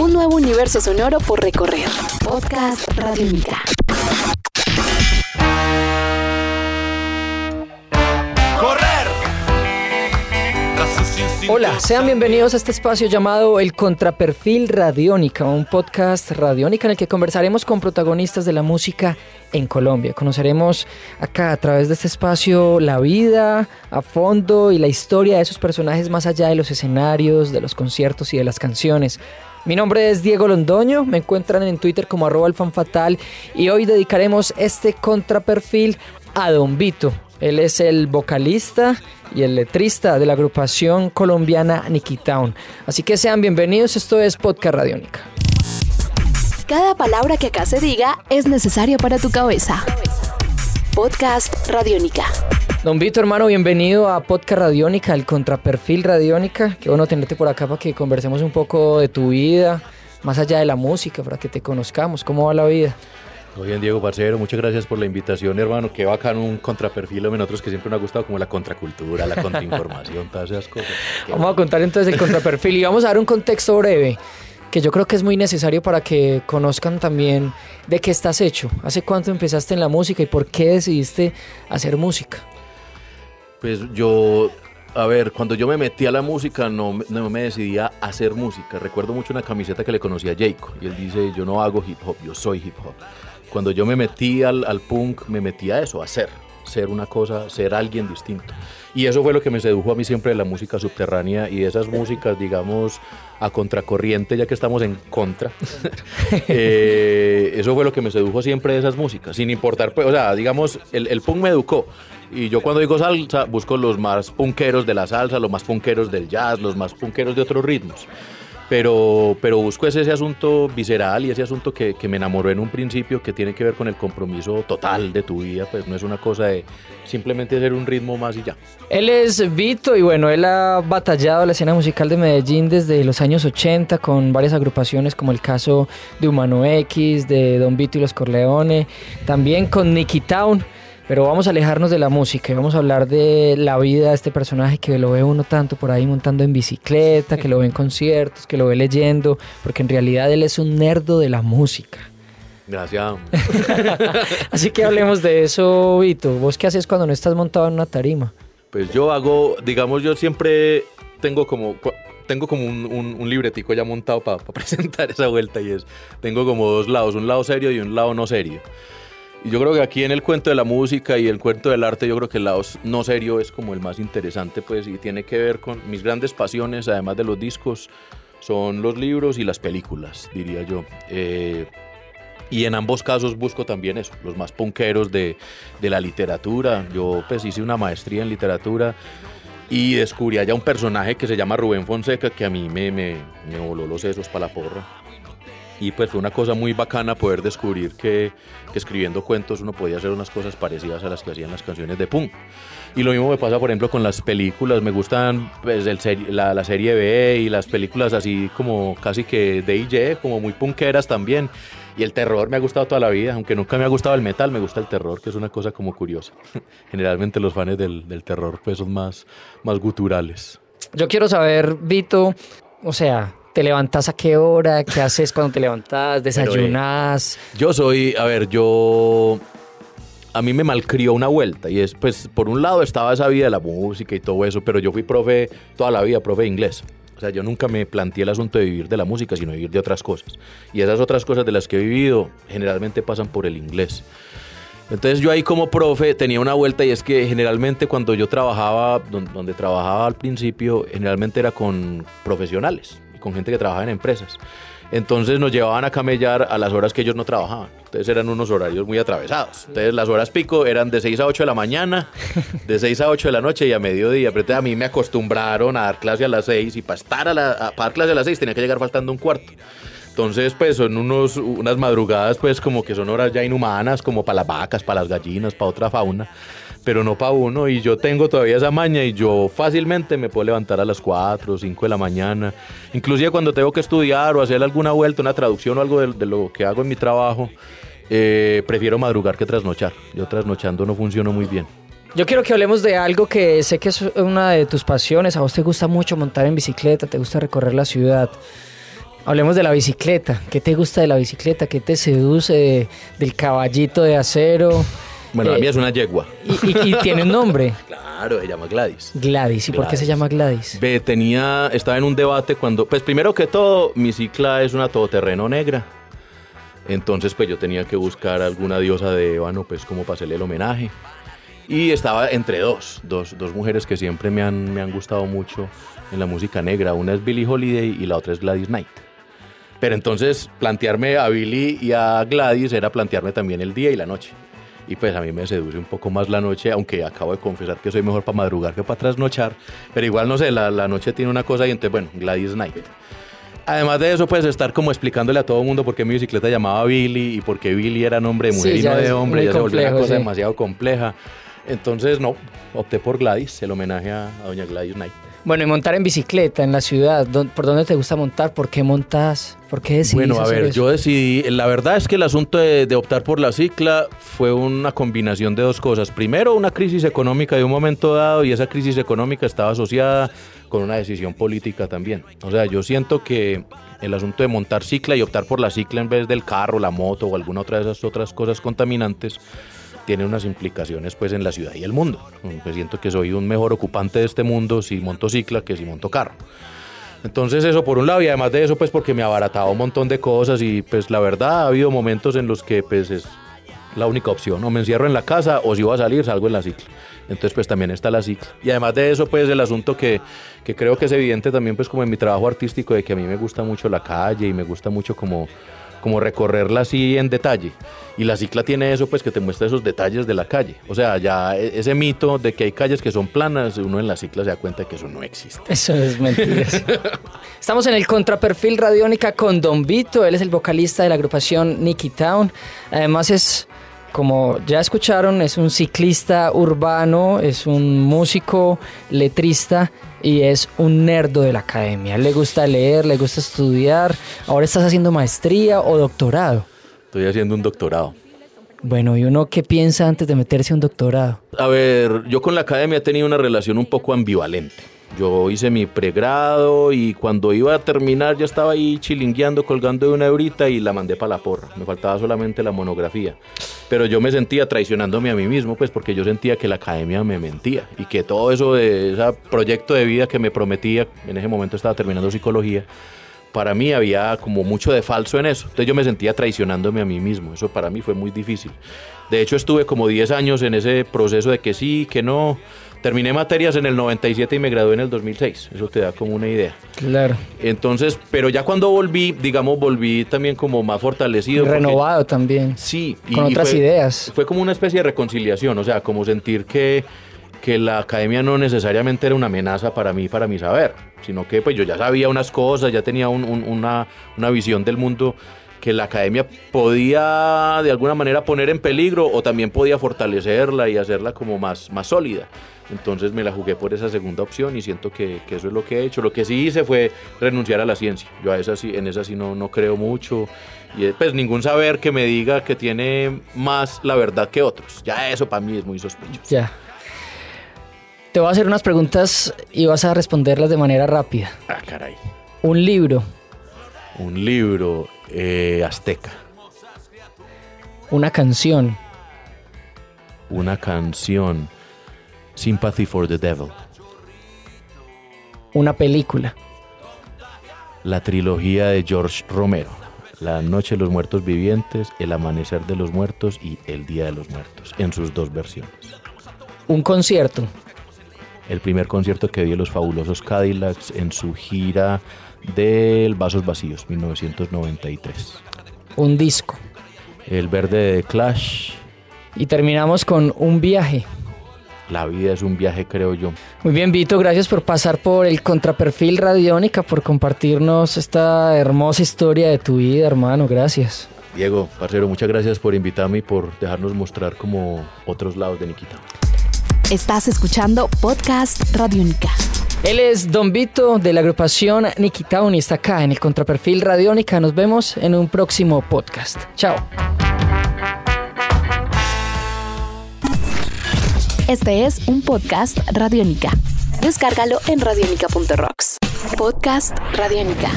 Un nuevo universo sonoro por recorrer. Podcast Radiónica. Hola, sean bienvenidos a este espacio llamado El Contraperfil Radiónica, un podcast radiónica en el que conversaremos con protagonistas de la música en Colombia. Conoceremos acá a través de este espacio la vida a fondo y la historia de esos personajes más allá de los escenarios, de los conciertos y de las canciones. Mi nombre es Diego Londoño, me encuentran en Twitter como arroba alfanfatal y hoy dedicaremos este contraperfil a Don Vito. Él es el vocalista y el letrista de la agrupación colombiana Nicky Town. Así que sean bienvenidos, esto es Podcast Radiónica. Cada palabra que acá se diga es necesaria para tu cabeza. Podcast Radiónica. Don Vito, hermano, bienvenido a Podcast Radiónica, el contraperfil Radiónica. Qué bueno tenerte por acá para que conversemos un poco de tu vida, más allá de la música, para que te conozcamos. ¿Cómo va la vida? Muy bien, Diego Parcero, muchas gracias por la invitación, hermano. Qué bacán un contraperfil en nosotros que siempre nos ha gustado, como la contracultura, la contrainformación, todas esas cosas. vamos a contar entonces el contraperfil y vamos a dar un contexto breve que yo creo que es muy necesario para que conozcan también de qué estás hecho. ¿Hace cuánto empezaste en la música y por qué decidiste hacer música? Pues yo, a ver, cuando yo me metí a la música no, no me decidía a hacer música. Recuerdo mucho una camiseta que le conocí a Jacob y él dice, yo no hago hip hop, yo soy hip hop. Cuando yo me metí al, al punk, me metí a eso, a ser, ser una cosa, ser alguien distinto. Y eso fue lo que me sedujo a mí siempre de la música subterránea y de esas músicas, digamos, a contracorriente, ya que estamos en contra. eh, eso fue lo que me sedujo siempre de esas músicas, sin importar, pues, o sea, digamos, el, el punk me educó. Y yo cuando digo salsa, busco los más punqueros de la salsa, los más punqueros del jazz, los más punqueros de otros ritmos pero, pero busco ese, ese asunto visceral y ese asunto que, que, me enamoró en un principio, que tiene que ver con el compromiso total de tu vida, pues no es una cosa de simplemente hacer un ritmo más y ya. Él es Vito y bueno, él ha batallado la escena musical de Medellín desde los años 80 con varias agrupaciones como el caso de Humano X, de Don Vito y los Corleone, también con Nicky Town. Pero vamos a alejarnos de la música y vamos a hablar de la vida de este personaje que lo ve uno tanto por ahí montando en bicicleta, que lo ve en conciertos, que lo ve leyendo, porque en realidad él es un nerdo de la música. Gracias. Así que hablemos de eso, Vito. ¿Vos qué haces cuando no estás montado en una tarima? Pues yo hago, digamos, yo siempre tengo como tengo como un, un, un libretico ya montado para pa presentar esa vuelta y es, tengo como dos lados, un lado serio y un lado no serio. Y yo creo que aquí en el cuento de la música y el cuento del arte, yo creo que el lado no serio es como el más interesante, pues, y tiene que ver con mis grandes pasiones, además de los discos, son los libros y las películas, diría yo. Eh, y en ambos casos busco también eso, los más punqueros de, de, la literatura. Yo pues hice una maestría en literatura y descubrí allá un personaje que se llama Rubén Fonseca que a mí me, me, me voló los sesos para la porra. Y pues fue una cosa muy bacana poder descubrir que, escribiendo cuentos uno podía hacer unas cosas parecidas a las que hacían las canciones de punk. Y lo mismo me pasa, por ejemplo, con las películas. Me gustan pues, el la, la, serie B y las películas así como casi que de y como muy punkeras también. Y el terror me ha gustado toda la vida, aunque nunca me ha gustado el metal, me gusta el terror, que es una cosa como curiosa. Generalmente los fans del, del terror pues son más, más guturales. Yo quiero saber, Vito, o sea, ¿Te levantas a qué hora? ¿Qué haces cuando te levantas? ¿Desayunas? Pero, eh, yo soy, a ver, yo... A mí me malcrió una vuelta y es, pues, por un lado estaba esa vida de la música y todo eso, pero yo fui profe toda la vida, profe de inglés. O sea, yo nunca me planteé el asunto de vivir de la música, sino vivir de otras cosas. Y esas otras cosas de las que he vivido generalmente pasan por el inglés. Entonces yo ahí como profe tenía una vuelta y es que generalmente cuando yo trabajaba, donde, donde trabajaba al principio, generalmente era con profesionales con gente que trabajaba en empresas. Entonces nos llevaban a camellar a las horas que ellos no trabajaban. Entonces eran unos horarios muy atravesados. Entonces las horas pico eran de 6 a 8 de la mañana, de 6 a 8 de la noche y a mediodía. Pero a mí me acostumbraron a dar clase a las 6 y para estar a, la, para dar clase a las 6 tenía que llegar faltando un cuarto. Entonces, pues son unos, unas madrugadas, pues como que son horas ya inhumanas, como para las vacas, para las gallinas, para otra fauna pero no para uno. Y yo tengo todavía esa maña y yo fácilmente me puedo levantar a las 4 o 5 de la mañana. Inclusive cuando tengo que estudiar o hacer alguna vuelta, una traducción o algo de, lo que hago en mi trabajo, eh, prefiero madrugar que trasnochar. Yo trasnochando no funciono muy bien. Yo quiero que hablemos de algo que sé que es una de tus pasiones. A vos te gusta mucho montar en bicicleta, te gusta recorrer la ciudad. Hablemos de la bicicleta. ¿Qué te gusta de la bicicleta? ¿Qué te seduce de- del caballito de acero? Bueno, la Eh, mía es una yegua. Y, y- y tiene un nombre, Claro, se llama Gladys. Gladys. ¿Y por qué se llama Gladys? Ve, tenía, estaba en un debate cuando, pues primero que todo, mi cicla es una todoterreno negra. Entonces, pues yo tenía que buscar alguna diosa de ébano, pues como para hacerle el homenaje. Y estaba entre dos, dos, dos mujeres que siempre me han, me han gustado mucho en la música negra. Una es Billie Holiday y la otra es Gladys Knight. Pero entonces plantearme a Billie y a Gladys era plantearme también el día y la noche. Y pues a mí me seduce un poco más la noche, aunque acabo de confesar que soy mejor para madrugar que para trasnochar. Pero igual no sé, la, la noche tiene una cosa y entonces, bueno, Gladys Knight. Además de eso, pues estar como explicándole a todo el mundo por qué mi bicicleta llamaba Billy y por qué Billy era nombre de mujer Sí, y no de hombre. Ya se volvió una complejo, cosa sí. demasiado compleja. Entonces, no, opté por Gladys, el homenaje a, a doña Gladys Knight. Bueno, y montar en bicicleta en la ciudad. ¿dó- ¿Por dónde te gusta montar? ¿Por qué montas? ¿Por qué decidís Bueno, a hacer ver, eso? yo decidí, la verdad es que el asunto de, de optar por la cicla fue una combinación de dos cosas. Primero, una crisis económica de un momento dado y esa crisis económica estaba asociada con una decisión política también. O sea, yo siento que el asunto de montar cicla y optar por la cicla en vez del carro, la moto o alguna otra de esas otras cosas contaminantes tiene unas implicaciones pues en la ciudad y el mundo. Pues siento que soy un mejor ocupante de este mundo si monto cicla que si monto carro. Entonces eso por un lado y además de eso pues porque me abarataba un montón de cosas y pues la verdad ha habido momentos en los que pues es la única opción, o me encierro en la casa o si voy a salir salgo en la cicla. Entonces pues también está la cicla. Y además de eso pues el asunto que, que creo que es evidente también pues como en mi trabajo artístico de que a mí me gusta mucho la calle y me gusta mucho como como recorrerla así en detalle. Y la cicla tiene eso, pues que te muestra esos detalles de la calle. O sea, ya e- ese mito de que hay calles que son planas, uno en la cicla se da cuenta que eso no existe. Eso es mentira. Estamos en el contraperfil Radiónica con Don Vito. Él es el vocalista de la agrupación Nicky Town. Además es, como ya escucharon, es un ciclista urbano, es un músico, letrista y es un nerdo de la academia. Le gusta leer, le gusta estudiar. Ahora estás haciendo maestría o doctorado. Estoy haciendo un doctorado. Bueno, ¿y uno qué piensa antes de meterse a un doctorado? A ver, yo con la academia he tenido una relación un poco ambivalente. Yo hice mi pregrado y cuando iba a terminar ya estaba ahí chilingueando, colgando de una eurita y la mandé para la porra. Me faltaba solamente la monografía. Pero yo me sentía traicionándome a mí mismo, pues porque yo sentía que la academia me mentía y que todo eso de ese proyecto de vida que me prometía, en ese momento estaba terminando psicología, para mí había como mucho de falso en eso. Entonces yo me sentía traicionándome a mí mismo. Eso para mí fue muy difícil. De hecho estuve como 10 años en ese proceso de que sí, que no. Terminé materias en el 97 y me gradué en el 2006. Eso te da como una idea. Claro. Entonces, pero ya cuando volví, digamos, volví también como más fortalecido. Renovado también. Sí. Con otras fue- ideas. Fue como una especie de reconciliación, o sea, como sentir que, que la academia no necesariamente era una amenaza para mí, para mi saber, sino que pues yo ya sabía unas cosas, ya tenía un- un- una, una visión del mundo que la academia podía de alguna manera poner en peligro o también podía fortalecerla y hacerla como más, más sólida. Entonces me la jugué por esa segunda opción y siento que, que eso es lo que he hecho. Lo que sí hice fue renunciar a la ciencia. Yo a esa sí, en esa sí no, no creo mucho. Y eh, pues ningún saber que me diga que tiene más la verdad que otros. Ya eso para mí es muy sospechoso. Ya. Te voy a hacer unas preguntas y vas a responderlas de manera rápida. Ah, caray. Un libro, Un libro eh, azteca. una canción, Una canción. Sympathy for the Devil. una película, La trilogía de George Romero. La Noche de los Muertos Vivientes, El Amanecer de los Muertos y El Día de los Muertos, en sus dos versiones. un concierto, El primer concierto que de los fabulosos Cadillacs en su gira del Vasos Vacíos, 1993. un disco. El verde de The Clash. Y terminamos con un viaje. La vida es un viaje, creo yo. Muy bien, Vito, gracias por pasar por el contraperfil Radiónica, por compartirnos esta hermosa historia de tu vida, hermano. Gracias. Diego, parcero, muchas gracias por invitarme y por dejarnos mostrar como otros lados de Nikita. Estás escuchando Podcast Radiónica. Él es Don Vito de la agrupación Nicky y está acá en el contraperfil Radiónica. Nos vemos en un próximo podcast. Chao. Este es un podcast Radiónica. Descárgalo en radiónica.rocks. Podcast Radiónica.